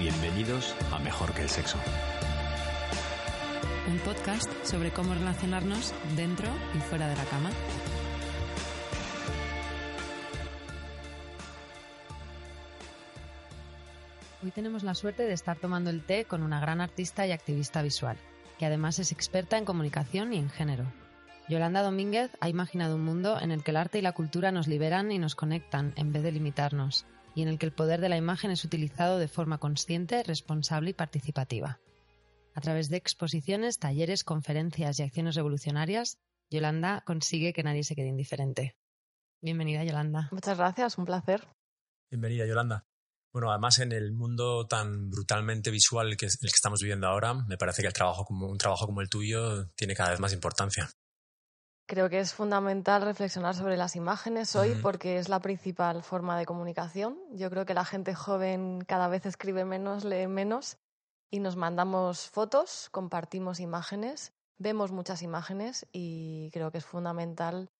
Bienvenidos a Mejor que el Sexo. Un podcast sobre cómo relacionarnos dentro y fuera de la cama. Hoy tenemos la suerte de estar tomando el té con una gran artista y activista visual, que además es experta en comunicación y en género. Yolanda Domínguez ha imaginado un mundo en el que el arte y la cultura nos liberan y nos conectan en vez de limitarnos, y en el que el poder de la imagen es utilizado de forma consciente, responsable y participativa. A través de exposiciones, talleres, conferencias y acciones revolucionarias, Yolanda consigue que nadie se quede indiferente. Bienvenida, Yolanda. Muchas gracias, un placer. Bienvenida, Yolanda. Bueno, además en el mundo tan brutalmente visual que el que estamos viviendo ahora, me parece que el trabajo como un trabajo como el tuyo tiene cada vez más importancia. Creo que es fundamental reflexionar sobre las imágenes hoy porque es la principal forma de comunicación. Yo creo que la gente joven cada vez escribe menos, lee menos y nos mandamos fotos, compartimos imágenes, vemos muchas imágenes y creo que es fundamental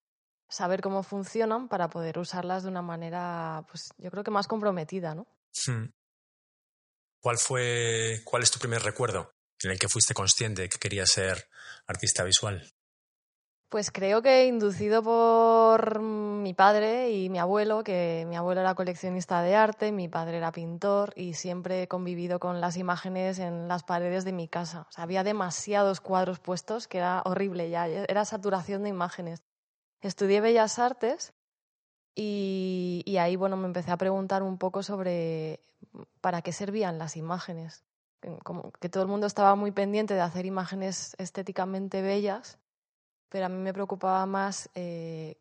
saber cómo funcionan para poder usarlas de una manera, pues yo creo que más comprometida, ¿no? ¿Cuál fue, cuál es tu primer recuerdo en el que fuiste consciente que querías ser artista visual? Pues creo que inducido por mi padre y mi abuelo, que mi abuelo era coleccionista de arte, mi padre era pintor y siempre he convivido con las imágenes en las paredes de mi casa. O había demasiados cuadros puestos que era horrible ya, era saturación de imágenes. Estudié Bellas Artes y, y ahí bueno, me empecé a preguntar un poco sobre para qué servían las imágenes. Como que todo el mundo estaba muy pendiente de hacer imágenes estéticamente bellas pero a mí me preocupaba más eh,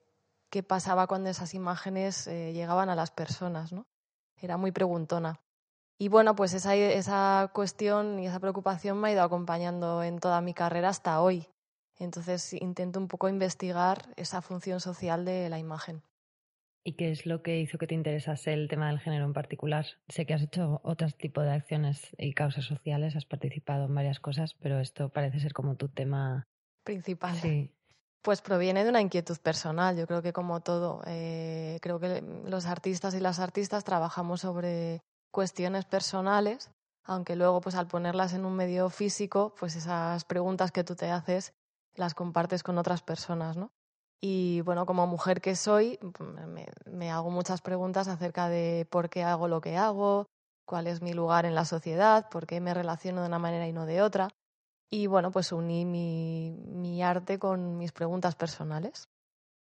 qué pasaba cuando esas imágenes eh, llegaban a las personas, ¿no? Era muy preguntona. Y bueno, pues esa, esa cuestión y esa preocupación me ha ido acompañando en toda mi carrera hasta hoy. Entonces intento un poco investigar esa función social de la imagen. ¿Y qué es lo que hizo que te interesase el tema del género en particular? Sé que has hecho otros tipos de acciones y causas sociales, has participado en varias cosas, pero esto parece ser como tu tema principal. Sí. Pues proviene de una inquietud personal. Yo creo que como todo, eh, creo que los artistas y las artistas trabajamos sobre cuestiones personales, aunque luego, pues al ponerlas en un medio físico, pues esas preguntas que tú te haces las compartes con otras personas, ¿no? Y bueno, como mujer que soy, me, me hago muchas preguntas acerca de por qué hago lo que hago, cuál es mi lugar en la sociedad, por qué me relaciono de una manera y no de otra. Y bueno, pues uní mi, mi arte con mis preguntas personales.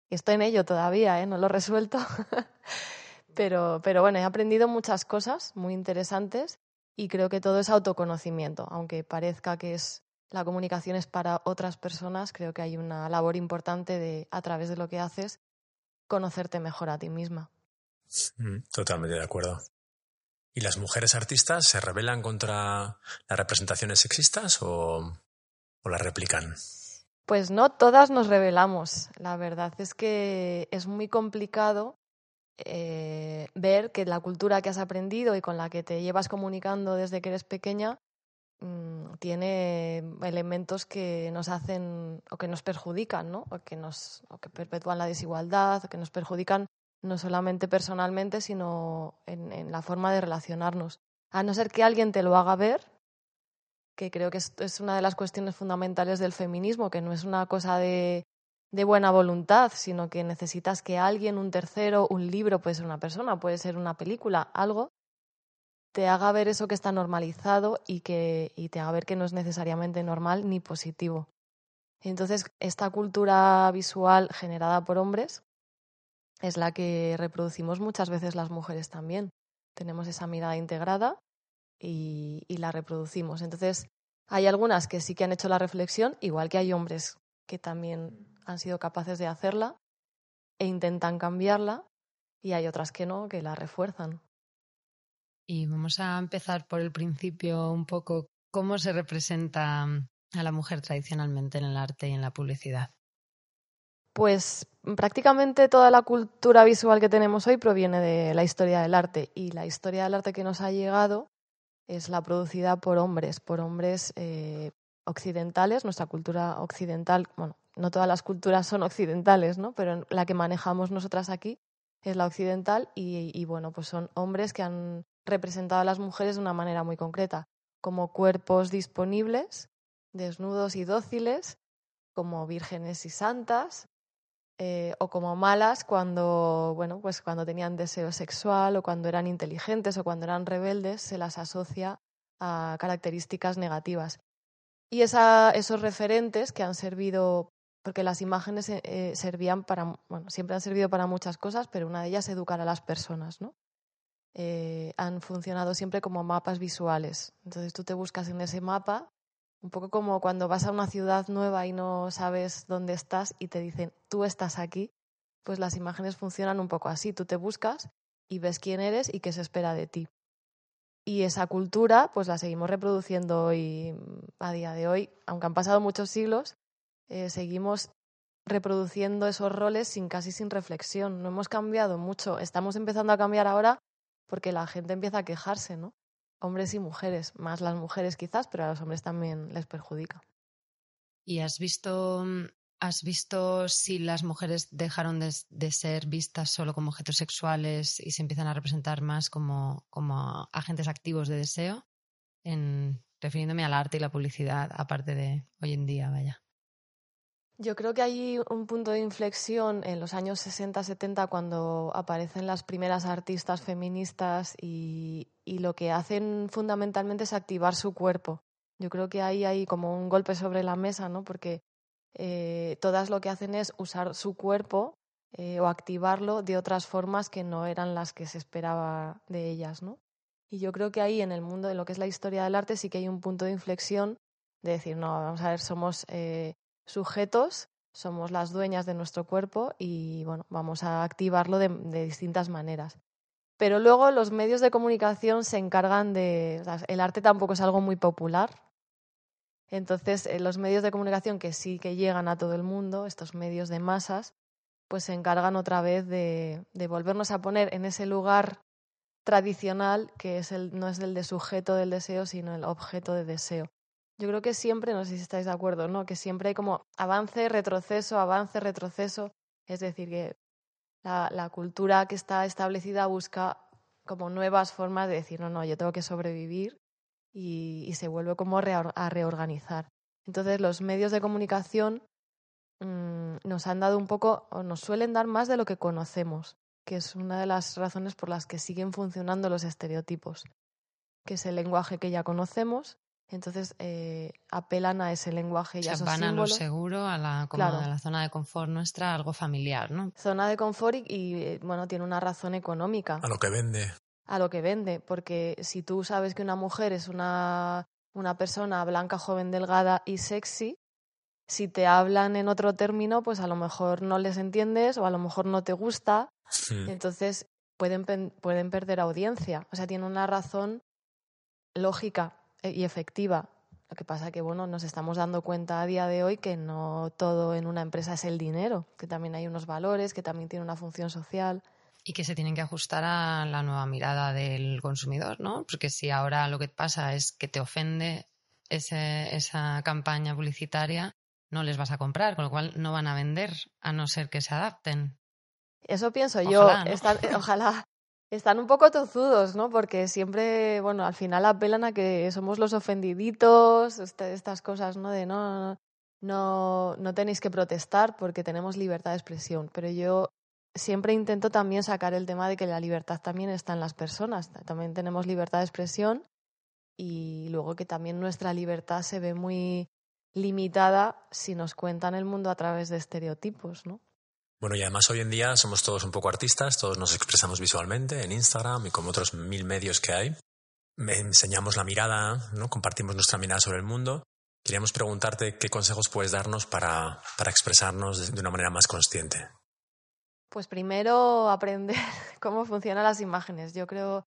Estoy en ello todavía, ¿eh? no lo he resuelto. pero, pero bueno, he aprendido muchas cosas muy interesantes y creo que todo es autoconocimiento. Aunque parezca que es la comunicación es para otras personas, creo que hay una labor importante de, a través de lo que haces, conocerte mejor a ti misma. Mm, totalmente de acuerdo. ¿Y las mujeres artistas se rebelan contra las representaciones sexistas o, las replican? Pues no todas nos rebelamos. La verdad es que es muy complicado eh, ver que la cultura que has aprendido y con la que te llevas comunicando desde que eres pequeña mmm, tiene elementos que nos hacen o que nos perjudican, ¿no? O que nos o que perpetúan la desigualdad, o que nos perjudican no solamente personalmente, sino en, la forma de relacionarnos. A no ser que alguien te lo haga ver, que creo que es, es una de las cuestiones fundamentales del feminismo, que no es una cosa de, de buena voluntad, sino que necesitas que alguien, un tercero, un libro, puede ser una persona, puede ser una película, algo, te haga ver eso que está normalizado y, que, y te haga ver que no es necesariamente normal ni positivo. Entonces, esta cultura visual generada por hombres es la que reproducimos muchas veces las mujeres también. Tenemos esa mirada integrada y, la reproducimos. Entonces, hay algunas que sí que han hecho la reflexión, igual que hay hombres que también han sido capaces de hacerla e intentan cambiarla, y hay otras que no, que la refuerzan. Y vamos a empezar por el principio un poco. ¿Cómo se representa a la mujer tradicionalmente en el arte y en la publicidad? Pues prácticamente toda la cultura visual que tenemos hoy proviene de la historia del arte y la historia del arte que nos ha llegado es la producida por hombres, por hombres eh, occidentales, nuestra cultura occidental, bueno, no todas las culturas son occidentales, ¿no? pero la que manejamos nosotras aquí es la occidental, y, bueno, pues son hombres que han representado a las mujeres de una manera muy concreta, como cuerpos disponibles, desnudos y dóciles, como vírgenes y santas, eh, o como malas cuando, bueno, pues cuando tenían deseo sexual o cuando eran inteligentes o cuando eran rebeldes, se las asocia a características negativas. Y esos referentes que han servido, porque las imágenes eh, eh, servían para, bueno, siempre han servido para muchas cosas, pero una de ellas es educar a las personas, ¿no? han funcionado siempre como mapas visuales. Entonces tú te buscas en ese mapa un poco como cuando vas a una ciudad nueva y no sabes dónde estás y te dicen, tú estás aquí, pues las imágenes funcionan un poco así. Tú te buscas y ves quién eres y qué se espera de ti. Y esa cultura, pues la seguimos reproduciendo hoy, a día de hoy, aunque han pasado muchos siglos, eh, seguimos reproduciendo esos roles sin casi sin reflexión. No hemos cambiado mucho. Estamos empezando a cambiar ahora porque la gente empieza a quejarse, ¿no? Hombres y mujeres, más las mujeres quizás, pero a los hombres también les perjudica. ¿Y has visto, has visto si las mujeres dejaron de, ser vistas solo como objetos sexuales y se empiezan a representar más como, como agentes activos de deseo? En, refiriéndome al arte y la publicidad, aparte de hoy en día, vaya. Yo creo que hay un punto de inflexión en los años 60-70 cuando aparecen las primeras artistas feministas y, lo que hacen fundamentalmente es activar su cuerpo. Yo creo que ahí hay como un golpe sobre la mesa, ¿no? Porque eh, todas lo que hacen es usar su cuerpo eh, o activarlo de otras formas que no eran las que se esperaba de ellas, ¿no? Y yo creo que ahí en el mundo de lo que es la historia del arte sí que hay un punto de inflexión de decir, no, vamos a ver, somos eh, sujetos, somos las dueñas de nuestro cuerpo y bueno, vamos a activarlo de, distintas maneras. Pero luego los medios de comunicación se encargan de... el arte tampoco es algo muy popular. Entonces, eh, los medios de comunicación que sí que llegan a todo el mundo, estos medios de masas, pues se encargan otra vez de, de volvernos a poner en ese lugar tradicional que es el, no es el de sujeto del deseo, sino el objeto de deseo. Yo creo que siempre, no sé si estáis de acuerdo, ¿no? Que siempre hay como avance, retroceso, avance, retroceso. Es decir, que la, cultura que está establecida busca como nuevas formas de decir, no, no, yo tengo que sobrevivir y, se vuelve como a reorganizar. Entonces, los medios de comunicación mmm, nos han dado un poco, o nos suelen dar más de lo que conocemos, que es una de las razones por las que siguen funcionando los estereotipos, que es el lenguaje que ya conocemos entonces eh, apelan a ese lenguaje y a esos van a lo seguro, a la, como a la zona de confort nuestra, algo familiar, ¿no? Zona de confort y, eh, bueno, tiene una razón económica. A lo que vende. A lo que vende, porque si tú sabes que una mujer es una, una persona blanca, joven, delgada y sexy, si te hablan en otro término, pues a lo mejor no les entiendes o a lo mejor no te gusta. Entonces pueden, pueden perder audiencia. O sea, tiene una razón lógica y efectiva. Lo que pasa que bueno, nos estamos dando cuenta a día de hoy que no todo en una empresa es el dinero, que también hay unos valores, que también tiene una función social. Y que se tienen que ajustar a la nueva mirada del consumidor, ¿no? Porque si ahora lo que pasa es que te ofende ese, esa campaña publicitaria, no les vas a comprar, con lo cual no van a vender a no ser que se adapten. Eso pienso yo. ojalá están un poco tozudos, ¿no? Porque siempre, bueno, al final apelan a que somos los ofendiditos, este, estas cosas, ¿no? De no, no, no tenéis que protestar porque tenemos libertad de expresión. Pero yo siempre intento también sacar el tema de que la libertad también está en las personas. También tenemos libertad de expresión y luego que también nuestra libertad se ve muy limitada si nos cuentan el mundo a través de estereotipos, ¿no? Bueno, y además hoy en día somos todos un poco artistas, todos nos expresamos visualmente en Instagram y como otros mil medios que hay. Enseñamos la mirada, ¿no? compartimos nuestra mirada sobre el mundo. Queríamos preguntarte qué consejos puedes darnos para, para expresarnos de una manera más consciente. Pues primero aprender cómo funcionan las imágenes. Yo creo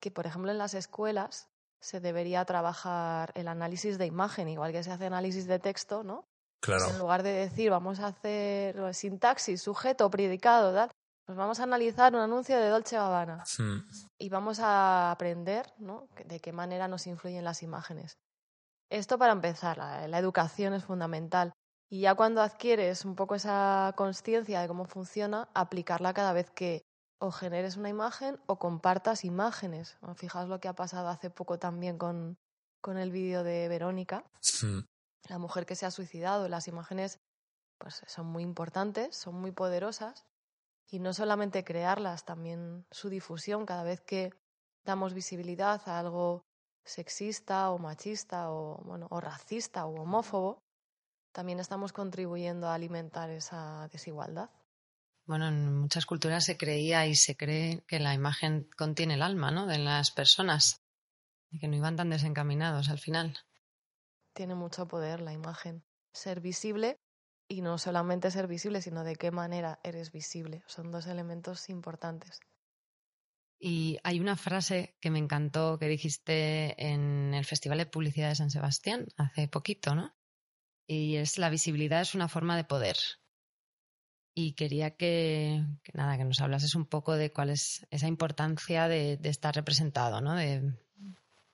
que, por ejemplo, en las escuelas se debería trabajar el análisis de imagen, igual que se hace análisis de texto, ¿no? En lugar de decir, vamos a hacer sintaxis, sujeto, predicado, tal, pues vamos a analizar un anuncio de Dolce Gabbana hmm. y vamos a aprender ¿no? de qué manera nos influyen las imágenes. Esto para empezar, la, educación es fundamental. Y ya cuando adquieres un poco esa conciencia de cómo funciona, aplicarla cada vez que, o generes una imagen o compartas imágenes. Fijaos lo que ha pasado hace poco también con, con el vídeo de Verónica, la mujer que se ha suicidado. Las imágenes pues, son muy importantes, son muy poderosas y no solamente crearlas, también su difusión cada vez que damos visibilidad a algo sexista o machista o, bueno, o racista o homófobo, también estamos contribuyendo a alimentar esa desigualdad. Bueno, en muchas culturas se creía y se cree que la imagen contiene el alma, ¿no? De las personas y que no iban tan desencaminados al final. Tiene mucho poder la imagen. Ser visible y no solamente ser visible, sino de qué manera eres visible. Son dos elementos importantes. Y hay una frase que me encantó que dijiste en el Festival de Publicidad de San Sebastián hace poquito, ¿no? Y es la visibilidad es una forma de poder. Y quería que, nada, que nos hablases un poco de cuál es esa importancia de, estar representado, ¿no? De,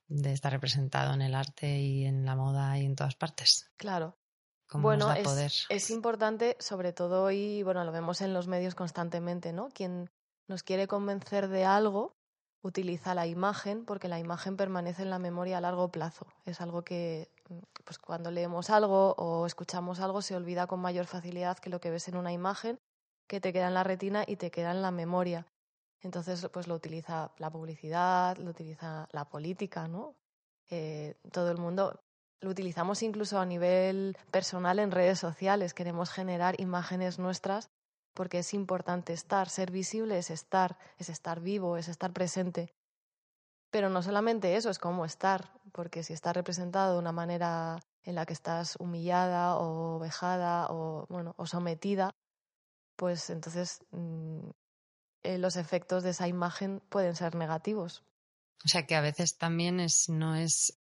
de, estar representado en el arte y en la moda y en todas partes. Claro. bueno, es, es importante, sobre todo hoy, bueno, lo vemos en los medios constantemente, ¿no? Quien nos quiere convencer de algo, utiliza la imagen porque la imagen permanece en la memoria a largo plazo. Es algo que pues cuando leemos algo o escuchamos algo se olvida con mayor facilidad que lo que ves en una imagen que te queda en la retina y te queda en la memoria. Entonces, pues lo utiliza la publicidad, lo utiliza la política, ¿no? Eh, todo el mundo lo utilizamos incluso a nivel personal en redes sociales. Queremos generar imágenes nuestras porque es importante estar, ser visible es estar, es estar vivo, es estar presente. Pero no solamente eso, es cómo estar, porque si estás representado de una manera en la que estás humillada o vejada o, bueno, o sometida, pues entonces mm, eh, los efectos de esa imagen pueden ser negativos. O sea que a veces también es, no es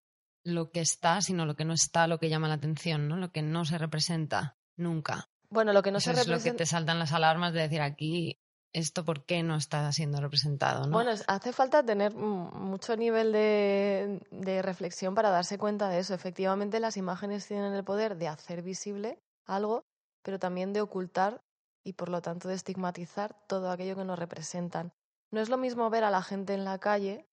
lo que está, sino lo que no está lo que llama la atención, ¿no? Lo que no se representa nunca. Bueno, lo que no se representa. Es lo que te saltan las alarmas de decir aquí esto por qué no está siendo representado. ¿no? Bueno, hace falta tener mucho nivel de, de, reflexión para darse cuenta de eso. Efectivamente, las imágenes tienen el poder de hacer visible algo, pero también de ocultar y por lo tanto de estigmatizar todo aquello que nos representan. No es lo mismo ver a la gente en la calle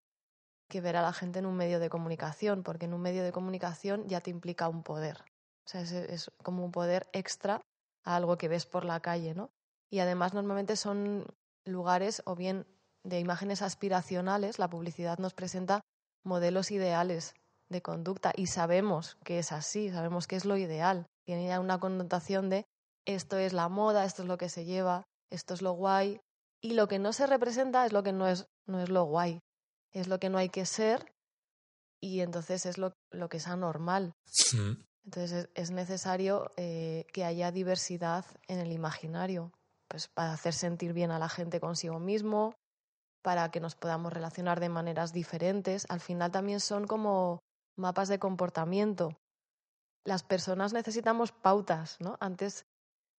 que ver a la gente en un medio de comunicación, porque en un medio de comunicación ya te implica un poder. O sea, es como un poder extra a algo que ves por la calle, ¿no? Y además normalmente son lugares o bien de imágenes aspiracionales, la publicidad nos presenta modelos ideales de conducta y sabemos que es así, sabemos que es lo ideal. Tiene ya una connotación de esto es la moda, esto es lo que se lleva, esto es lo guay. Y lo que no se representa es lo que no es, no es lo guay, es lo que no hay que ser y entonces es lo, lo que es anormal. Entonces es, necesario eh, que haya diversidad en el imaginario, pues para hacer sentir bien a la gente consigo mismo, para que nos podamos relacionar de maneras diferentes. Al final también son como mapas de comportamiento. Las personas necesitamos pautas, ¿no? Antes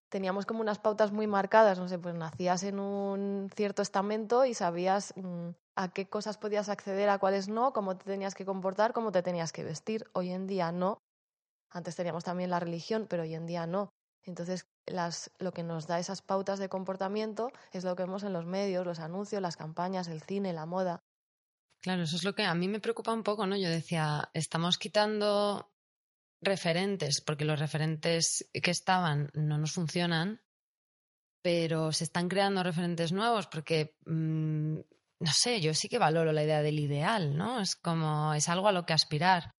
teníamos como unas pautas muy marcadas, no sé, pues nacías en un cierto estamento y sabías mm, a qué cosas podías acceder, a cuáles no, cómo te tenías que comportar, cómo te tenías que vestir. Hoy en día no, antes teníamos también la religión, pero hoy en día no. Entonces, las, lo que nos da esas pautas de comportamiento es lo que vemos en los medios, los anuncios, las campañas, el cine, la moda. Claro, eso es lo que a mí me preocupa un poco, ¿no? Yo decía, estamos quitando referentes, porque los referentes que estaban no nos funcionan, pero se están creando referentes nuevos, porque, mm, no sé, yo sí que valoro la idea del ideal, ¿no? Es como, es algo a lo que aspirar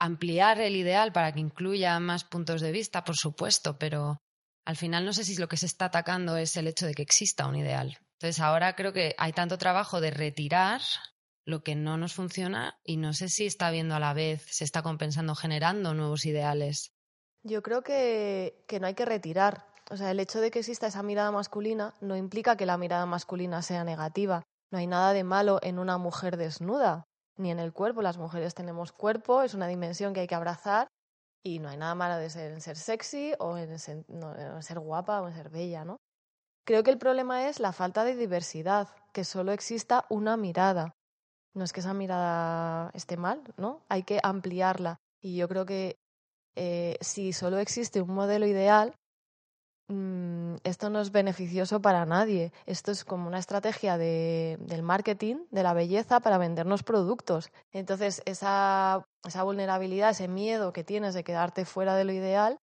ampliar el ideal para que incluya más puntos de vista, por supuesto, pero al final no sé si lo que se está atacando es el hecho de que exista un ideal. Entonces ahora creo que hay tanto trabajo de retirar lo que no nos funciona y no sé si está viendo a la vez, se está compensando generando nuevos ideales. Yo creo que, que no hay que retirar. O sea, el hecho de que exista esa mirada masculina no implica que la mirada masculina sea negativa. No hay nada de malo en una mujer desnuda ni en el cuerpo. Las mujeres tenemos cuerpo, es una dimensión que hay que abrazar y no hay nada malo de ser, en ser sexy o en ser, ser guapa o en ser bella, ¿no? Creo que el problema es la falta de diversidad, que solo exista una mirada. No es que esa mirada esté mal, ¿no? Hay que ampliarla. Y yo creo que eh, si solo existe un modelo ideal, mm, esto no es beneficioso para nadie. Esto es como una estrategia de, del marketing, de la belleza, para vendernos productos. Entonces, esa, esa vulnerabilidad, ese miedo que tienes de quedarte fuera de lo ideal,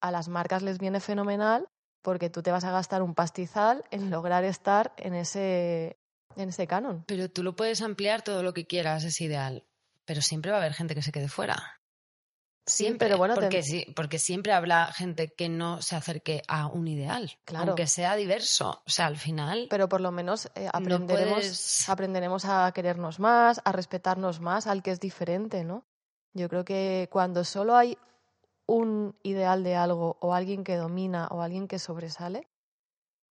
a las marcas les viene fenomenal porque tú te vas a gastar un pastizal en lograr estar en ese, en ese canon. Pero tú lo puedes ampliar todo lo que quieras, es ideal. Pero siempre va a haber gente que se quede fuera. Siempre, pero bueno, porque, sí, porque siempre habla gente que no se acerque a un ideal, Claro. aunque sea diverso. O sea, al final Pero por lo menos eh, no aprenderemos, puedes... aprenderemos a querernos más, a respetarnos más al que es diferente, ¿no? Yo creo que cuando solo hay un ideal de algo o alguien que domina o alguien que sobresale,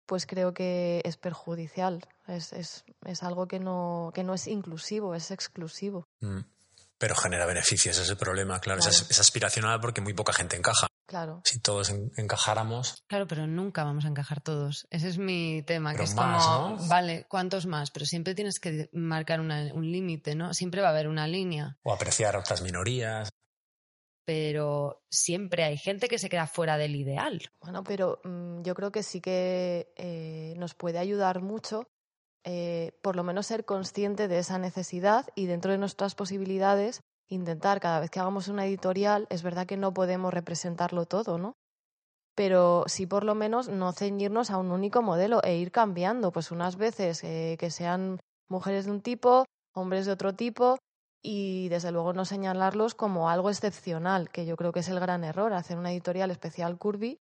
pues creo que es perjudicial. Es, es, es algo que no, que no es inclusivo, es exclusivo. Mm. Pero genera beneficios, ese es el problema, claro. Claro. Es, es aspiracional porque muy poca gente encaja. Claro. Si todos en- encajáramos, Claro, pero nunca vamos a encajar todos. Ese es mi tema, Pero que es más, como, ¿no? vale, ¿cuántos más? Pero siempre tienes que marcar una- un límite, ¿no? Siempre va a haber una línea, o apreciar a otras minorías. Pero siempre hay gente que se queda fuera del ideal. Bueno, pero mm, yo creo que sí que eh, nos puede ayudar mucho, eh, por lo menos ser consciente de esa necesidad y dentro de nuestras posibilidades intentar cada vez que hagamos una editorial, es verdad que no podemos representarlo todo, ¿no? Pero sí por lo menos no ceñirnos a un único modelo e ir cambiando, pues unas veces eh, que sean mujeres de un tipo, hombres de otro tipo y desde luego no señalarlos como algo excepcional, que yo creo que es el gran error, hacer una editorial especial Curvy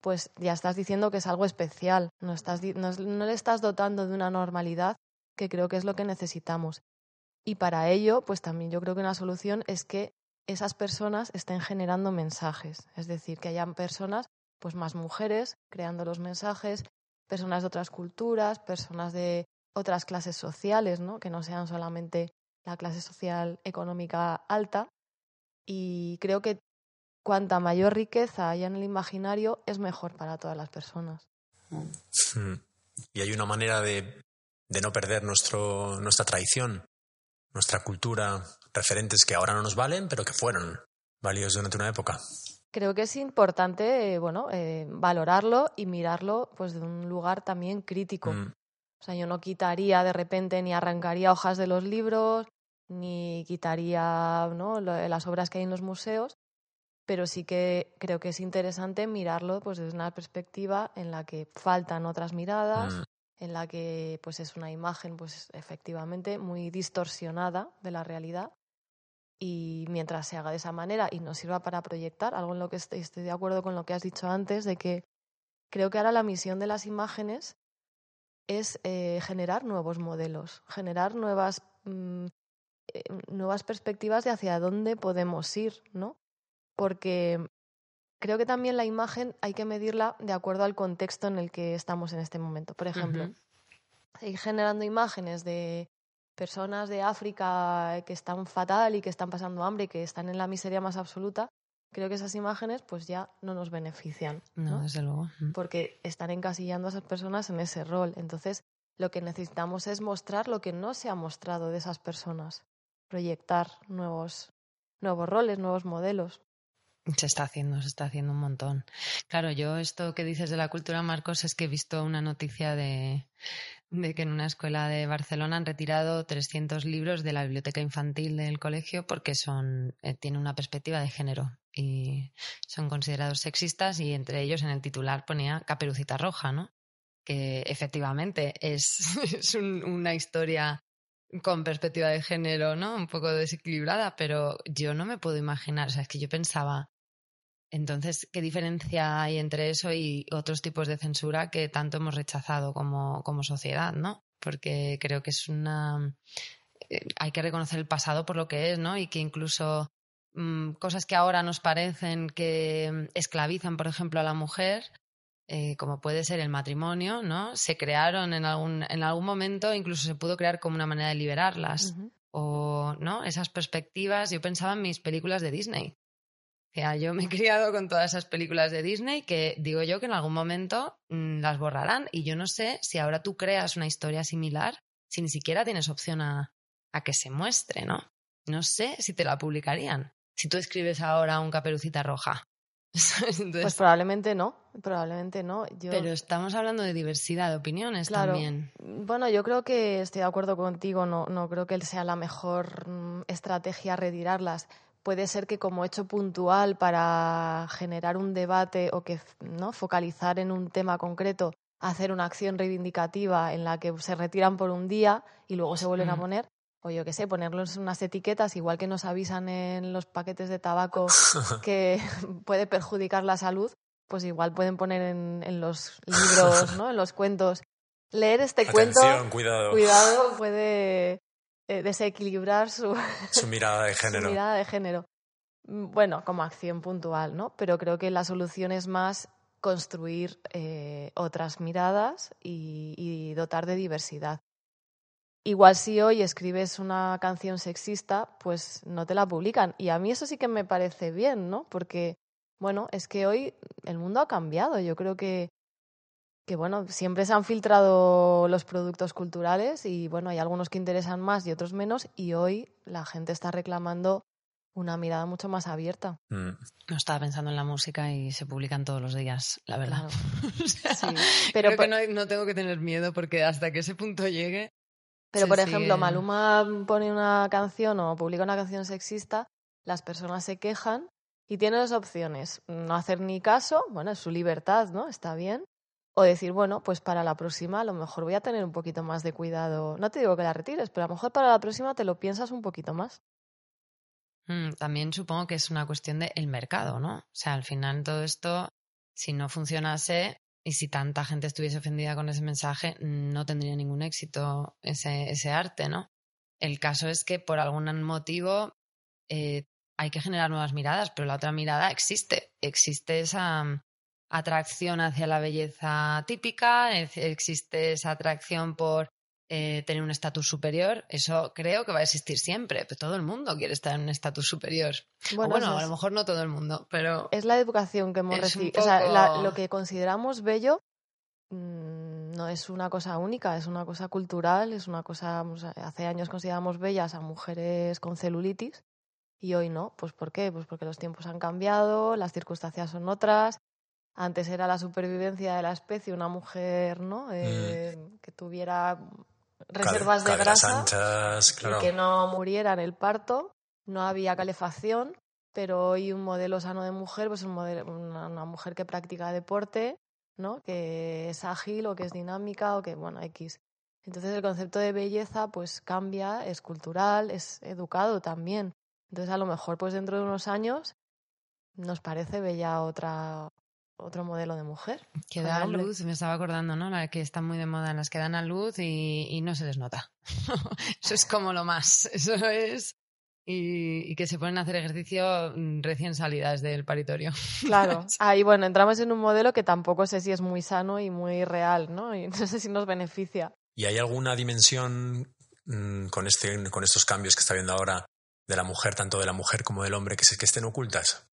pues ya estás diciendo que es algo especial, no, estás, no le estás dotando de una normalidad que creo que es lo que necesitamos. Y para ello, pues también yo creo que una solución es que esas personas estén generando mensajes, es decir, que hayan personas, pues más mujeres, creando los mensajes, personas de otras culturas, personas de otras clases sociales, ¿no? que no sean solamente la clase social económica alta. Y creo que cuanta mayor riqueza haya en el imaginario, es mejor para todas las personas. Mm. Y hay una manera de, de no perder nuestro, nuestra tradición, nuestra cultura, referentes que ahora no nos valen, pero que fueron válidos durante una época. Creo que es importante, eh, bueno, eh, valorarlo y mirarlo, pues, de un lugar también crítico. Mm. O sea, yo no quitaría de repente ni arrancaría hojas de los libros, ni quitaría ¿no? las obras que hay en los museos, pero sí que creo que es interesante mirarlo pues desde una perspectiva en la que faltan otras miradas, Mm. en la que pues es una imagen pues efectivamente muy distorsionada de la realidad y mientras se haga de esa manera y nos sirva para proyectar, algo en lo que estoy, estoy de acuerdo con lo que has dicho antes, de que creo que ahora la misión de las imágenes es eh, generar nuevos modelos, generar nuevas, mm, nuevas perspectivas de hacia dónde podemos ir, ¿no? Porque creo que también la imagen hay que medirla de acuerdo al contexto en el que estamos en este momento. Por ejemplo, Ujú. seguir generando imágenes de personas de África que están fatal y que están pasando hambre y que están en la miseria más absoluta, creo que esas imágenes pues ya no nos benefician. No, ¿no? desde luego. Mm. porque están encasillando a esas personas en ese rol. Entonces, lo que necesitamos es mostrar lo que no se ha mostrado de esas personas, proyectar nuevos, nuevos roles, nuevos modelos. Se está haciendo, se está haciendo un montón. Claro, yo esto que dices de la cultura, Marcos, es que he visto una noticia de, de que en una escuela de Barcelona han retirado 300 libros de la biblioteca infantil del colegio porque son eh, tienen una perspectiva de género y son considerados sexistas y entre ellos en el titular ponía Caperucita Roja, ¿no? Que efectivamente es, es un- una historia con perspectiva de género, ¿no? Un poco desequilibrada, pero yo no me puedo imaginar, o sea, es que yo pensaba, entonces, ¿qué diferencia hay entre eso y otros tipos de censura que tanto hemos rechazado como, como sociedad, ¿no? Porque creo que es una... eh, Hay que reconocer el pasado por lo que es, ¿no? Y que incluso mm, cosas que ahora nos parecen que mm, esclavizan, por ejemplo, a la mujer, eh, como puede ser el matrimonio, ¿no? Se crearon en algún, en algún momento, incluso se pudo crear como una manera de liberarlas. O, ¿no? Esas perspectivas. Yo pensaba en mis películas de Disney. O sea, yo me he criado con todas esas películas de Disney que digo yo que en algún momento mm, las borrarán. Y yo no sé si ahora tú creas una historia similar, si ni siquiera tienes opción a, a que se muestre, ¿no? No sé si te la publicarían. Si tú escribes ahora un caperucita roja, pues probablemente no, probablemente no. Pero estamos hablando de diversidad de opiniones también. Bueno, yo creo que estoy de acuerdo contigo, no, no creo que sea la mejor mm, estrategia retirarlas. Puede ser que como hecho puntual para generar un debate o que no focalizar en un tema concreto, hacer una acción reivindicativa en la que se retiran por un día y luego se vuelven a poner, o yo qué sé, ponerlos unas etiquetas, igual que nos avisan en los paquetes de tabaco que puede perjudicar la salud, pues igual pueden poner en, los libros, ¿no? en los cuentos. Leer este cuento, cuidado. cuidado, puede eh, desequilibrar su, su mirada de género. mirada de género. Mm, bueno, como acción puntual, ¿no? Pero creo que la solución es más construir eh, otras miradas y dotar de diversidad. Igual si hoy escribes una canción sexista, pues no te la publican. Y a mí eso sí que me parece bien, ¿no? Porque, bueno, es que hoy el mundo ha cambiado. Yo creo que, que bueno, siempre se han filtrado los productos culturales y, bueno, hay algunos que interesan más y otros menos. Y hoy la gente está reclamando una mirada mucho más abierta. Mm. No estaba pensando en la música y se publican todos los días, la verdad. sí, pero creo que no, tengo que tener miedo porque hasta que ese punto llegue pero, por ejemplo, Maluma pone una canción o publica una canción sexista, las personas se quejan y tiene dos opciones. No hacer ni caso, bueno, es su libertad, ¿no? Está bien. O decir, bueno, pues para la próxima a lo mejor voy a tener un poquito más de cuidado. No te digo que la retires, pero a lo mejor para la próxima te lo piensas un poquito más. Mm, también supongo que es una cuestión del mercado, ¿no? O sea, al final todo esto, si no funcionase, y si tanta gente estuviese ofendida con ese mensaje, no tendría ningún éxito ese, arte, ¿no? El caso es que por algún motivo eh, hay que generar nuevas miradas, pero la otra mirada existe. Existe esa mm, atracción hacia la belleza típica, existe esa atracción por eh, tener un estatus superior, eso creo que va a existir siempre. Pero todo el mundo quiere estar en un estatus superior. Bueno, a lo mejor no todo el mundo, pero. Es la educación que hemos recibido. O sea, lo que consideramos bello mm, no es una cosa única, es una cosa cultural, es una cosa. hace años consideramos bellas a mujeres con celulitis y hoy no. ¿Pues por qué? Pues porque los tiempos han cambiado, las circunstancias son otras. Antes era la supervivencia de la especie, una mujer ¿no? Mm. Eh, que tuviera reservas de grasa y que no muriera en el parto. No había calefacción, pero hoy un modelo sano de mujer, pues un modelo, una, mujer que practica deporte, ¿no? que es ágil o que es dinámica o que, bueno, X. Entonces el concepto de belleza pues cambia, es cultural, es educado también. Entonces a lo mejor pues dentro de unos años nos parece bella otra otro modelo de mujer. Que da a luz, me estaba acordando, ¿no? La que está muy de moda, las que dan a luz y, no se les nota. eso es como lo más, eso es. Y, que se ponen a hacer ejercicio mm, recién salidas del paritorio. Claro. Ahí, bueno, entramos en un modelo que tampoco sé si es muy sano y muy real, ¿no? Y no sé si nos beneficia. ¿Y hay alguna dimensión mm, con, este, con estos cambios que está viendo ahora de la mujer, tanto de la mujer como del hombre, que, se, que estén ocultas?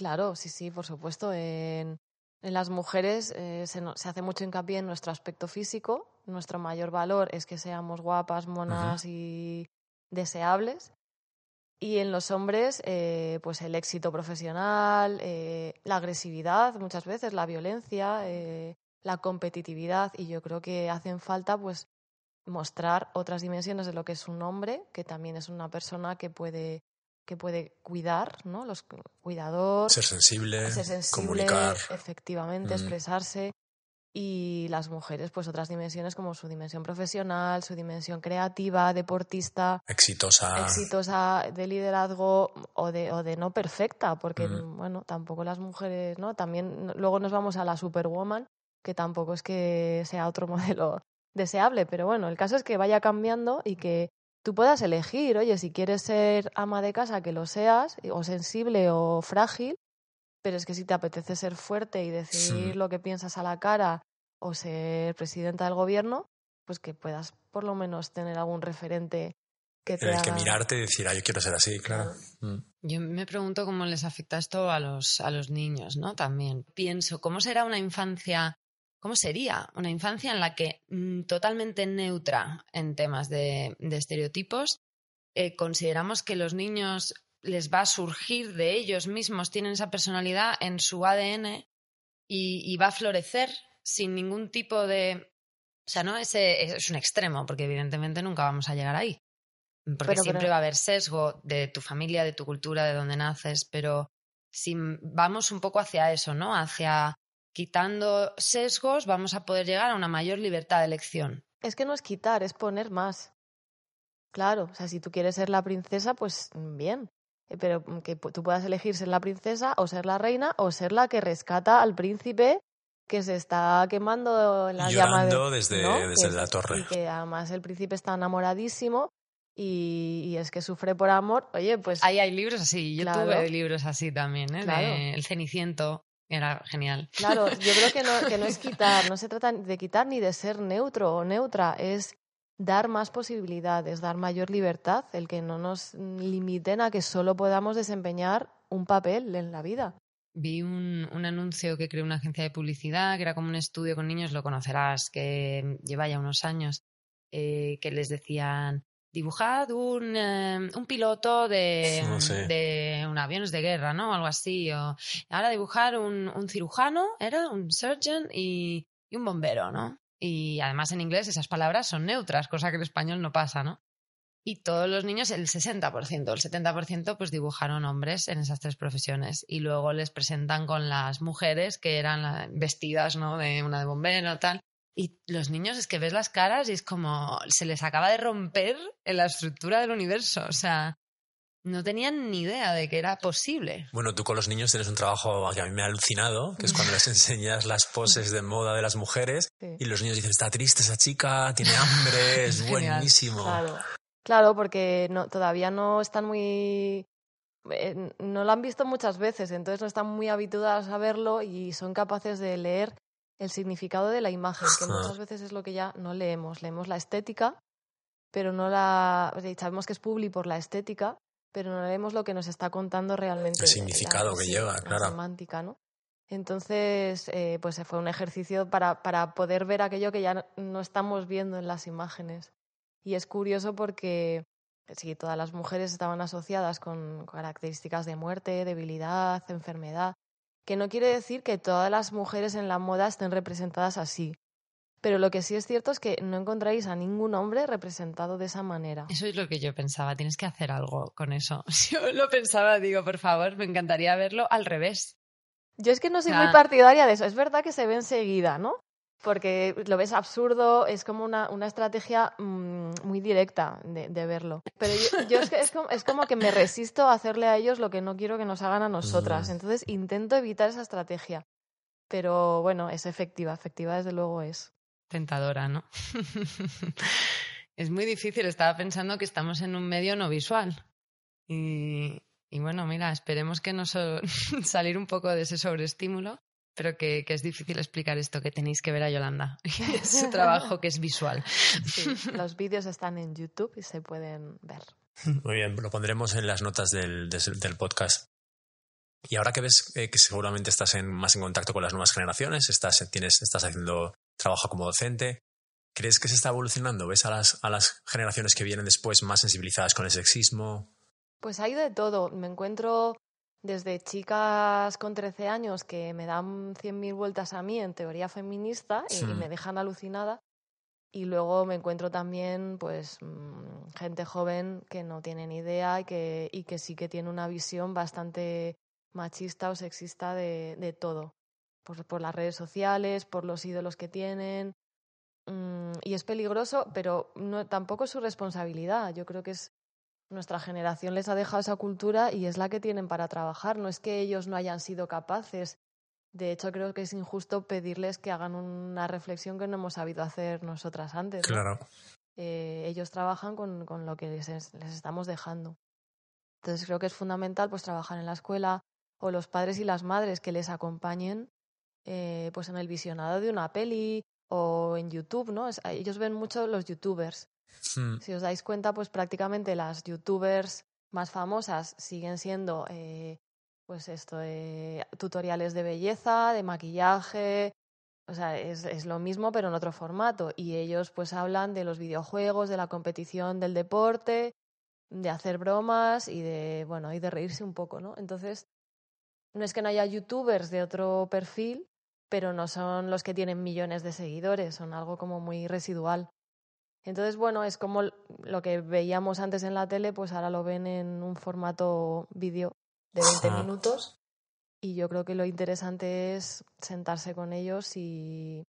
Claro, sí, sí, por supuesto. En, las mujeres eh, se, hace mucho hincapié en nuestro aspecto físico. Nuestro mayor valor es que seamos guapas, monas y deseables. Y en los hombres, eh, pues el éxito profesional, eh, la agresividad, muchas veces la violencia, la competitividad. Y yo creo que hacen falta, pues, mostrar otras dimensiones de lo que es un hombre, que también es una persona que puede que puede cuidar, ¿no? Los cuidador, ser sensible, comunicar, efectivamente, mm. expresarse y las mujeres pues otras dimensiones como su dimensión profesional, su dimensión creativa, deportista, exitosa, exitosa de liderazgo o de, o de no perfecta, porque mm. bueno, tampoco las mujeres, ¿no? También luego nos vamos a la superwoman, que tampoco es que sea otro modelo deseable, pero bueno, el caso es que vaya cambiando y que tú puedas elegir, oye, si quieres ser ama de casa, que lo seas, o sensible o frágil, pero es que si te apetece ser fuerte y decidir lo que piensas a la cara o ser presidenta del gobierno, pues que puedas por lo menos tener algún referente que te en el que mirarte y decir, ah, yo quiero ser así, claro. Mm. Yo me pregunto cómo les afecta esto a los, a los niños, ¿no? También pienso, ¿cómo será una infancia ¿Cómo sería una infancia en la que mm, totalmente neutra en temas de, estereotipos? Eh, consideramos que los niños les va a surgir de ellos mismos, tienen esa personalidad en su ADN y, va a florecer sin ningún tipo de... O sea, no ese es un extremo, porque evidentemente nunca vamos a llegar ahí. Porque siempre va a haber sesgo de tu familia, de tu cultura, de donde naces, pero si vamos un poco hacia eso, ¿no? Hacia quitando sesgos, vamos a poder llegar a una mayor libertad de elección. Es que no es quitar, es poner más. Claro, o sea, si tú quieres ser la princesa, pues bien. Eh, pero que tú puedas elegir ser la princesa o ser la reina o ser la que rescata al príncipe que se está quemando en la llama desde, desde la torre. Y que además el príncipe está enamoradísimo y, es que sufre por amor. Oye, pues... Ahí hay libros así, yo tuve libros así también, ¿eh? el Ceniciento. Era genial. Claro, yo creo que no, que no es quitar, no se trata de quitar ni de ser neutro o neutra, es dar más posibilidades, dar mayor libertad, el que no nos limiten a que solo podamos desempeñar un papel en la vida. Vi un, un, anuncio que creó una agencia de publicidad, que era como un estudio con niños, lo conocerás, que lleva ya unos años, eh, que les decían, dibujad un, eh, un piloto de, de un aviones de guerra, ¿no? Algo así. O, ahora dibujar un, un cirujano, era un surgeon y, y un bombero, ¿no? Y además en inglés esas palabras son neutras, cosa que en español no pasa, ¿no? Y todos los niños, el 60%, el 70%, pues dibujaron hombres en esas tres profesiones. Y luego les presentan con las mujeres que eran vestidas, ¿no? De una de bombero, tal. Y los niños es que ves las caras y es como se les acaba de romper en la estructura del universo. O sea, no tenían ni idea de que era posible. Bueno, tú con los niños tienes un trabajo que a mí me ha alucinado, que es cuando les enseñas las poses de moda de las mujeres y los niños dicen, está triste esa chica, tiene hambre, es buenísimo. Claro, claro porque no, todavía no están muy... Eh, no lo han visto muchas veces, entonces no están muy habituadas a verlo y son capaces de leer el significado de la imagen, que muchas veces es lo que ya no leemos. Leemos la estética, pero no la... Sabemos que es publi por la estética, pero no leemos lo que nos está contando realmente. El significado que lleva, claro. La semántica, ¿no? Entonces, eh, pues fue un ejercicio para, para poder ver aquello que ya no estamos viendo en las imágenes. Y es curioso porque sí, todas las mujeres estaban asociadas con características de muerte, debilidad, enfermedad, que no quiere decir que todas las mujeres en la moda estén representadas así. Pero lo que sí es cierto es que no encontráis a ningún hombre representado de esa manera. Eso es lo que yo pensaba, tienes que hacer algo con eso. Yo lo pensaba, digo, por favor, me encantaría verlo al revés. Yo es que no soy muy partidaria de eso. Es verdad que se ve enseguida, ¿no? Porque lo ves absurdo, es como una, una estrategia mm, muy directa de, verlo. Pero yo, es, que es, como, es, como, que me resisto a hacerle a ellos lo que no quiero que nos hagan a nosotras. Entonces intento evitar esa estrategia. Pero bueno, es efectiva, efectiva desde luego es tentadora, ¿no? es muy difícil, estaba pensando que estamos en un medio no visual. Y, bueno, mira, esperemos que no salir un poco de ese sobreestímulo, pero que, es difícil explicar esto, que tenéis que ver a Yolanda. Su trabajo que es visual. los vídeos están en YouTube y se pueden ver. Muy bien, lo pondremos en las notas del, del podcast. Y ahora que ves eh, que seguramente estás en, más en contacto con las nuevas generaciones, estás, tienes, estás haciendo trabaja como docente. ¿Crees que se está evolucionando? ¿Ves a las, a las generaciones que vienen después más sensibilizadas con el sexismo? Pues hay de todo. Me encuentro desde chicas con 13 años que me dan 100.000 vueltas a mí en teoría feminista y, me dejan alucinada. Y luego me encuentro también pues mm, gente joven que no tiene ni idea y que, y que sí que tiene una visión bastante machista o sexista de, de todo por, las redes sociales, por los ídolos que tienen. Mm, y es peligroso, pero no, tampoco es su responsabilidad. Yo creo que es nuestra generación les ha dejado esa cultura y es la que tienen para trabajar. No es que ellos no hayan sido capaces. De hecho, creo que es injusto pedirles que hagan una reflexión que no hemos sabido hacer nosotras antes. Claro. Eh, ellos trabajan con, con lo que les, les, estamos dejando. Entonces creo que es fundamental pues trabajar en la escuela o los padres y las madres que les acompañen eh, pues en el visionado de una peli o en YouTube, ¿no? ellos ven mucho los youtubers. Hmm. Si os dais cuenta, pues prácticamente las youtubers más famosas siguen siendo, eh, pues esto, eh, tutoriales de belleza, de maquillaje, o sea, es, es, lo mismo pero en otro formato. Y ellos pues hablan de los videojuegos, de la competición, del deporte de hacer bromas y de, bueno, y de reírse un poco, ¿no? Entonces, no es que no haya youtubers de otro perfil, pero no son los que tienen millones de seguidores, son algo como muy residual. Entonces, bueno, es como lo que veíamos antes en la tele, pues ahora lo ven en un formato vídeo de 20 minutos. Y yo creo que lo interesante es sentarse con ellos y,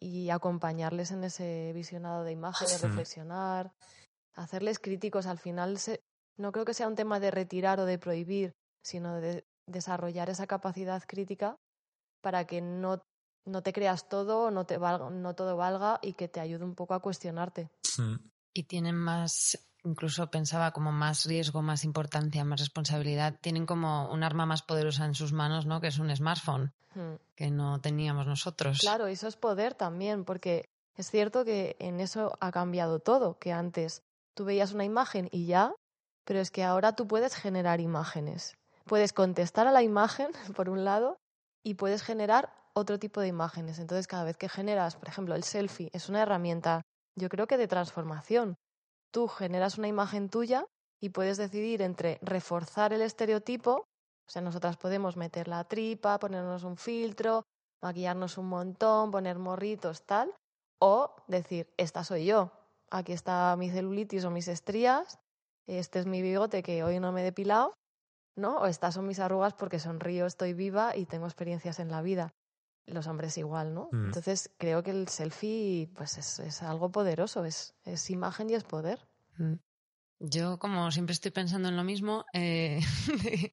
y acompañarles en ese visionado de imágenes, reflexionar, hacerles críticos. Al final, no creo que sea un tema de retirar o de prohibir, sino de desarrollar esa capacidad crítica para que no, no te creas todo, no, te valga, no todo valga y que te ayude un poco a cuestionarte. Y tienen más, incluso pensaba como más riesgo, más importancia, más responsabilidad. Tienen como un arma más poderosa en sus manos, ¿no? Que es un smartphone, que no teníamos nosotros. Claro, eso es poder también, porque es cierto que en eso ha cambiado todo, que antes tú veías una imagen y ya, pero es que ahora tú puedes generar imágenes. Puedes contestar a la imagen, por un lado, y puedes generar otro tipo de imágenes. Entonces, cada vez que generas, por ejemplo, el selfie es una herramienta, yo creo que de transformación. Tú generas una imagen tuya y puedes decidir entre reforzar el estereotipo, o sea, nosotras podemos meter la tripa, ponernos un filtro, maquillarnos un montón, poner morritos, tal, o decir, esta soy yo, aquí está mi celulitis o mis estrías, este es mi bigote que hoy no me he depilado ¿no? O estas son mis arrugas porque sonrío, estoy viva y tengo experiencias en la vida. Los hombres igual, ¿no? Mm. Entonces creo que el selfie pues es, algo poderoso, es, es, imagen y es poder. Mm. Yo, como siempre estoy pensando en lo mismo, eh,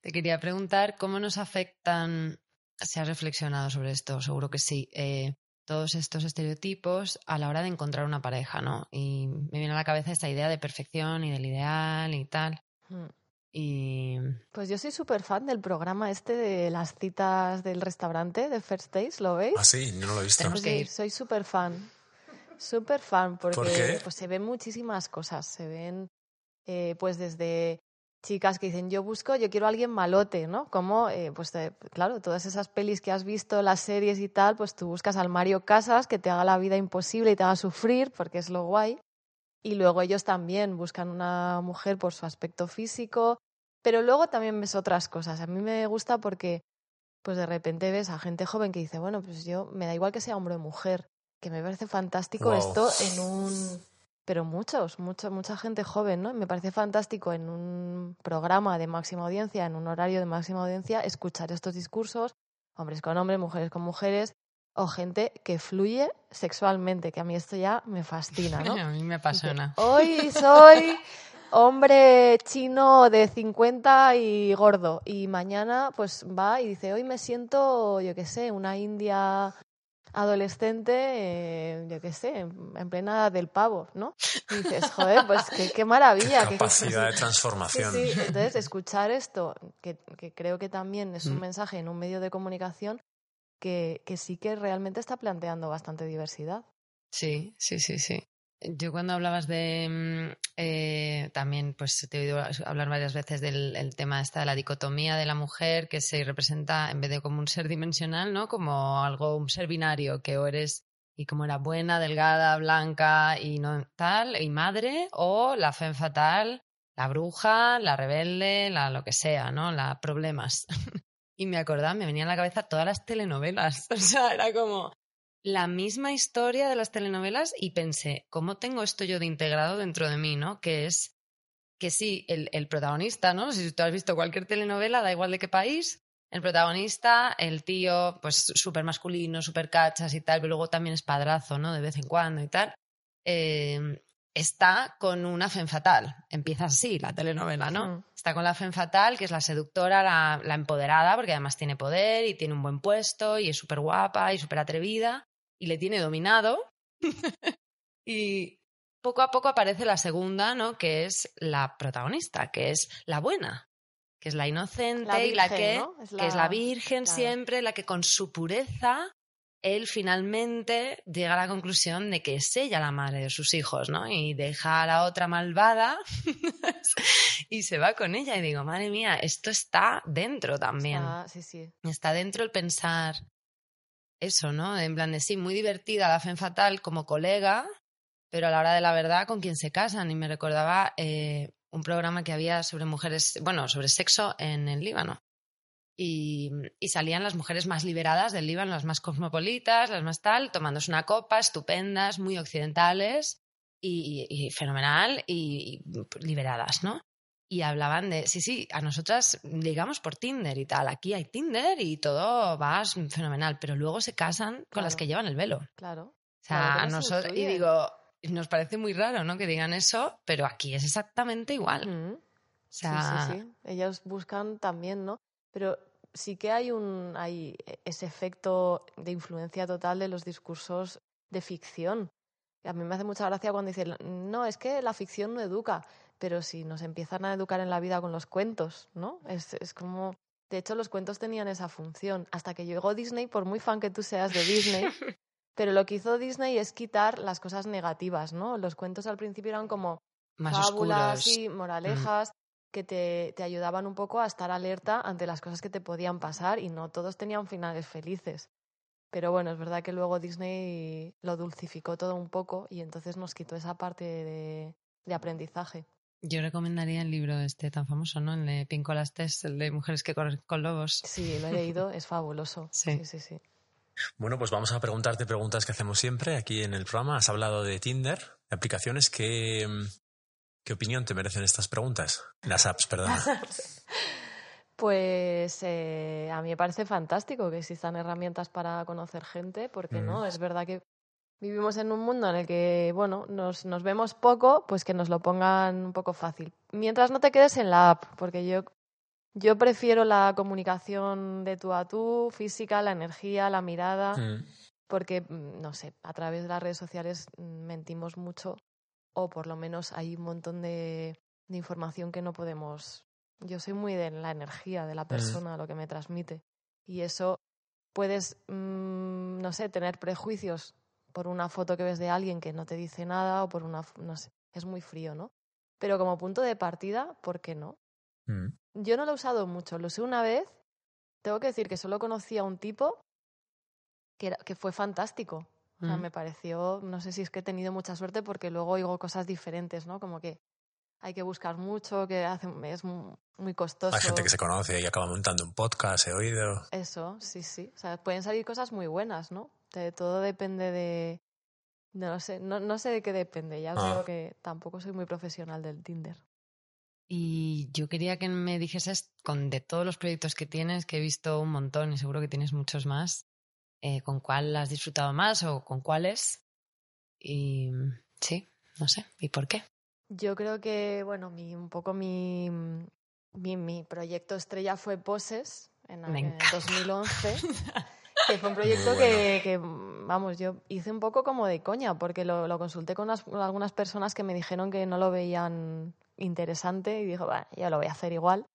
te quería preguntar cómo nos afectan, ¿se ha reflexionado sobre esto? Seguro que sí. Eh, todos estos estereotipos a la hora de encontrar una pareja, ¿no? Y me viene a la cabeza esta idea de perfección y del ideal y tal. Mm. Y... Pues yo soy súper fan del programa este de las citas del restaurante de First Days, ¿lo veis? Ah, sí, no lo he visto. Sí, soy súper fan. Súper fan porque Pues se ven muchísimas cosas. Se ven eh, pues desde chicas que dicen yo busco, yo quiero a alguien malote, ¿no? Como, eh, pues claro, todas esas pelis que has visto, las series y tal, pues tú buscas al Mario Casas que te haga la vida imposible y te haga sufrir porque es lo guay. Y luego ellos también buscan una mujer por su aspecto físico, pero luego también ves otras cosas. A mí me gusta porque pues de repente ves a gente joven que dice, bueno, pues yo me da igual que sea hombre o mujer, que me parece fantástico esto en un pero muchos, mucha mucha gente joven, ¿no? Me parece fantástico en un programa de máxima audiencia, en un horario de máxima audiencia, escuchar estos discursos, hombres con hombres, mujeres con mujeres, o gente que fluye sexualmente, que a mí esto ya me fascina, ¿no? a mí me apasiona. Hoy soy hombre chino de 50 y gordo y mañana pues va y dice, hoy me siento, yo qué sé, una india adolescente, eh, yo qué sé, en plena del pavo, ¿no? Y dices, joder, pues qué, maravilla. Qué capacidad de transformación. Sí, Entonces, escuchar esto, que, que, creo que también es un mm. mensaje en un medio de comunicación, que, sí que realmente está planteando bastante diversidad. Sí, sí, sí, sí. Yo cuando hablabas de mm, eh, también, pues te he oído hablar varias veces del tema esta de la dicotomía de la mujer que se representa en vez de como un ser dimensional, ¿no? Como algo, un ser binario, que o eres y como era buena, delgada, blanca y no tal, y madre, o la fe fatal, la bruja, la rebelde, la lo que sea, ¿no? La problemas. Y me acordaba, me venían a la cabeza todas las telenovelas. O sea, era como la misma historia de las telenovelas y pensé, ¿cómo tengo esto yo de integrado dentro de mí, no? Que es que sí, el, el protagonista, ¿no? Si tú has visto cualquier telenovela, da igual de qué país, el protagonista, el tío, pues súper masculino, súper cachas y tal, pero luego también es padrazo, ¿no? De vez en cuando y tal. Eh, está con una fen fatal. Empieza así la telenovela, ¿no? Mm. Está con la fen fatal, que es la seductora, la, empoderada, porque además tiene poder y tiene un buen puesto y es súper guapa y súper atrevida y le tiene dominado. y poco a poco aparece la segunda, ¿no? Que es la protagonista, que es la buena, que es la inocente y la que, es la... que es la virgen siempre, la que con su pureza él finalmente llega a la conclusión de que es ella la madre de sus hijos, ¿no? Y deja a la otra malvada y se va con ella. Y digo, madre mía, esto está dentro también. Está, sí, sí. Está dentro el pensar eso, ¿no? En plan de sí, muy divertida la fe fatal como colega, pero a la hora de la verdad con quién se casan. Y me recordaba eh, un programa que había sobre mujeres, bueno, sobre sexo en el Líbano. Y, y, salían las mujeres más liberadas del Líbano, las más cosmopolitas, las más tal, tomándose una copa, estupendas, muy occidentales y, y fenomenal y, y liberadas, ¿no? y hablaban de, sí, sí, a nosotras ligamos por Tinder y tal, aquí hay Tinder y todo va fenomenal, pero luego se casan con las que llevan el velo. Claro. O sea, a nosotros, y digo, nos parece muy raro, ¿no? Que digan eso, pero aquí es exactamente igual. O sea... Sí, sí, sí. Ellos buscan también, ¿no? Pero sí que hay un hay ese efecto de influencia total de los discursos de ficción. A mí me hace mucha gracia cuando dicen, no, es que la ficción no educa pero si nos empiezan a educar en la vida con los cuentos, ¿no? Es, es como... De hecho, los cuentos tenían esa función. Hasta que llegó Disney, por muy fan que tú seas de Disney, pero lo que hizo Disney es quitar las cosas negativas, ¿no? Los cuentos al principio eran como Más fábulas y mm. Que te, te ayudaban un poco a estar alerta ante las cosas que te podían pasar y no todos tenían finales felices. Pero bueno, es verdad que luego Disney lo dulcificó todo un poco y entonces nos quitó esa parte de, de aprendizaje. Yo recomendaría el libro este tan famoso, ¿no? El de Pincolas Test, el de Mujeres que corren con lobos. Sí, lo he leído, es fabuloso. Sí. sí, sí, sí. Bueno, pues vamos a preguntarte preguntas que hacemos siempre aquí en el programa. Has hablado de Tinder, de aplicaciones. ¿Qué, qué opinión te merecen estas preguntas? Las apps, perdón. Pues eh, a mí me parece fantástico que existan herramientas para conocer gente, porque Mm. no, es verdad que vivimos en un mundo en el que, bueno, nos, nos vemos poco, pues que nos lo pongan un poco fácil. Mientras no te quedes en la app, porque yo, yo prefiero la comunicación de tú a tú, física, la energía, la mirada, Mm. porque, mm, no sé, a través de las redes sociales mm, mentimos mucho, o por lo menos hay un montón de, de información que no podemos. Yo soy muy de la energía de la persona, lo que me transmite. Y eso puedes, mm, no sé, tener prejuicios por una foto que ves de alguien que no te dice nada o por una, no sé, es muy frío, ¿no? Pero como punto de partida, ¿por qué no? Mm. Yo no lo he usado mucho, lo usé una vez. Tengo que decir que solo conocí a un tipo que, era, que fue fantástico. O sea, Mm. me pareció, no sé si es que he tenido mucha suerte porque luego oigo cosas diferentes, ¿no? Como que hay que buscar mucho, que hace, es mu- muy costoso. Hay gente que se conoce y acaba montando un podcast, he oído. Eso, sí, sí. O sea, pueden salir cosas muy buenas, ¿no? De- todo depende de... No sé, no, no sé de qué depende. Ya Ah. digo que tampoco soy muy profesional del Tinder. Y yo quería que me dijeses, con de todos los proyectos que tienes, que he visto un montón y seguro que tienes muchos más, eh, ¿con cuál has disfrutado más o con cuáles? Y sí, no sé, ¿y por qué? Yo creo que, bueno, mi, un poco mi, mi, mi proyecto estrella fue Poses en, Me en encanta. 2011. que fue un proyecto que, que, vamos, yo hice un poco como de coña, porque lo, lo consulté con, unas- con algunas personas que me dijeron que no lo veían interesante y dijo, bueno, yo lo voy a hacer igual.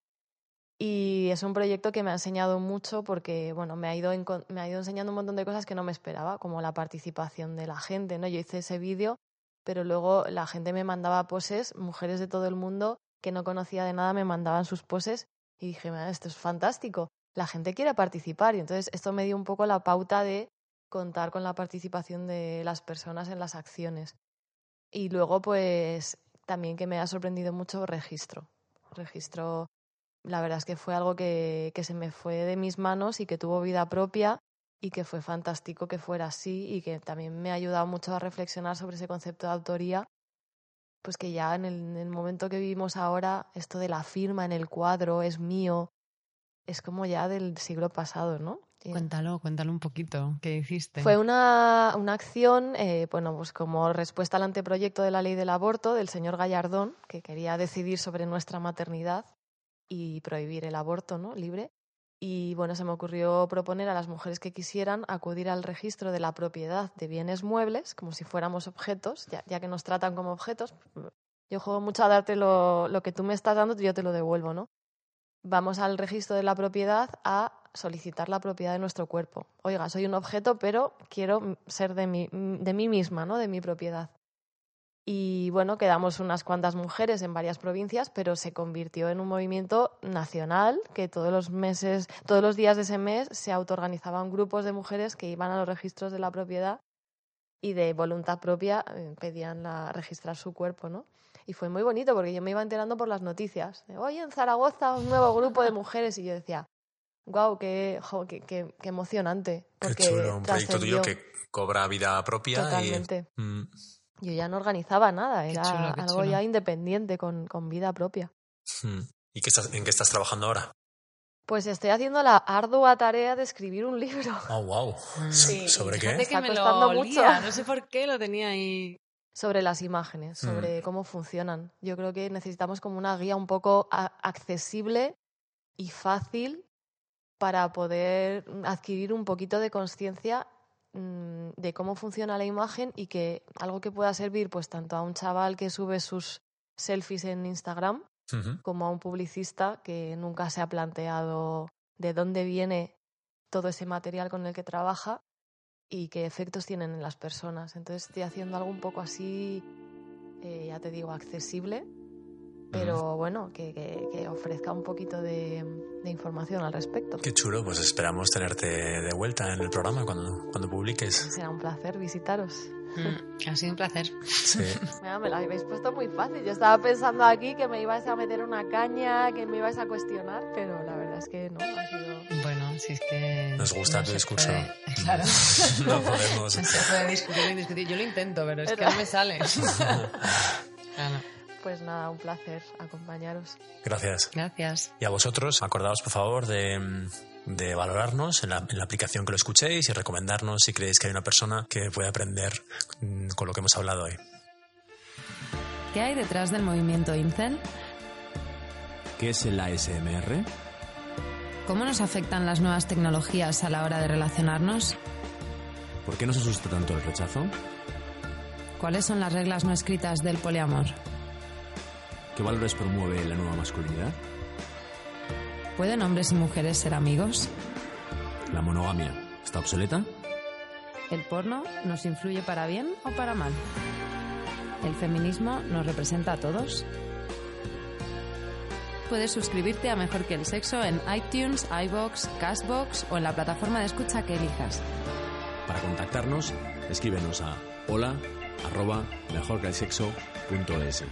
Y es un proyecto que me ha enseñado mucho porque, bueno, me ha, ido me ha ido enseñando un montón de cosas que no me esperaba, como la participación de la gente, ¿no? Yo hice ese vídeo, pero luego la gente me mandaba poses, mujeres de todo el mundo que no conocía de nada me mandaban sus poses y dije, "Mira, esto es fantástico, la gente quiere participar y entonces esto me dio un poco la pauta de contar con la participación de las personas en las acciones. Y luego, pues, también que me ha sorprendido mucho registro. Registro, la verdad es que fue algo que, que se me fue de mis manos y que tuvo vida propia y que fue fantástico que fuera así y que también me ha ayudado mucho a reflexionar sobre ese concepto de autoría. Pues que ya en el, en el momento que vivimos ahora, esto de la firma en el cuadro es mío, es como ya del siglo pasado, ¿no? Cuéntalo, cuéntalo un poquito, ¿qué hiciste? fue una, una acción, eh, bueno, pues como respuesta al anteproyecto de la ley del aborto del señor Gallardón, que quería decidir sobre nuestra maternidad y prohibir el aborto ¿no? libre. Y bueno, se me ocurrió proponer a las mujeres que quisieran acudir al registro de la propiedad de bienes muebles, como si fuéramos objetos, ya, ya que nos tratan como objetos. Yo juego mucho a darte lo, lo que tú me estás dando, yo te lo devuelvo, ¿no? Vamos al registro de la propiedad a solicitar la propiedad de nuestro cuerpo. Oiga, soy un objeto, pero quiero ser de mí, de mí misma, ¿no? De mi propiedad. Y bueno, quedamos unas cuantas mujeres en varias provincias, pero se convirtió en un movimiento nacional que todos los meses, todos los días de ese mes se autoorganizaban grupos de mujeres que iban a los registros de la propiedad y de voluntad propia eh, pedían la, registrar su cuerpo, ¿no? Y fue muy bonito porque yo me iba enterando por las noticias. De, Oye, en Zaragoza un nuevo grupo de mujeres y yo decía, wow, qué, jo, qué, qué, qué emocionante. Qué Porque chulo, un proyecto tuyo que cobra vida propia Totalmente. y... Mm, Yo ya no organizaba nada, Qué era chulo, qué algo chulo. ya independiente, con, con vida propia. mm. ¿Y qué estás, en qué estás trabajando ahora? Pues estoy haciendo la ardua tarea de escribir un libro Oh, wow. Sí, ¿Sobre qué? Que Está me costando lo mucho. olía, no sé por qué lo tenía ahí. sobre las imágenes, Mm. sobre cómo funcionan. Yo creo que necesitamos como una guía un poco a- accesible y fácil para poder adquirir un poquito de conciencia mm, de cómo funciona la imagen y que algo que pueda servir pues tanto a un chaval que sube sus selfies en Instagram como a un publicista que nunca se ha planteado de dónde viene todo ese material con el que trabaja y qué efectos tienen en las personas. Entonces estoy haciendo algo un poco así, eh, ya te digo, accesible, pero bueno, que, que- que ofrezca un poquito de, de información al respecto. Qué chulo, pues esperamos tenerte de vuelta en el programa cuando, cuando publiques. Será un placer visitaros. Mm, ha sido un placer. Sí. Mira, me lo habéis puesto muy fácil. Yo estaba pensando aquí que me ibais a meter una caña, que me ibais a cuestionar, pero la verdad es que no, ha sido... Bueno, si es que. Nos gusta no tu discurso. puede- Claro. No podemos. No se puede discutir y discutir. Yo lo intento, pero es que no me sale. Claro. Pues nada, un placer acompañaros. Gracias. Gracias. Y a vosotros, acordaos por favor de, de valorarnos en la, en la aplicación que lo escuchéis y recomendarnos si creéis que hay una persona que puede aprender mm, con lo que hemos hablado hoy. ¿Qué hay detrás del movimiento Incel? ¿Qué es el ASMR? ¿Cómo nos afectan las nuevas tecnologías a la hora de relacionarnos? ¿Por qué nos asusta tanto el rechazo? ¿Cuáles son las reglas no escritas del poliamor? ¿Qué valores promueve la nueva masculinidad? ¿Pueden hombres y mujeres ser amigos? ¿La monogamia está obsoleta? ¿El porno nos influye para bien o para mal? ¿El feminismo nos representa a todos? Puedes suscribirte a Mejor que el Sexo en iTunes, iBox, Castbox o en la plataforma de escucha que elijas. Para contactarnos, escríbenos a hola arroba mejorquelsexo.es.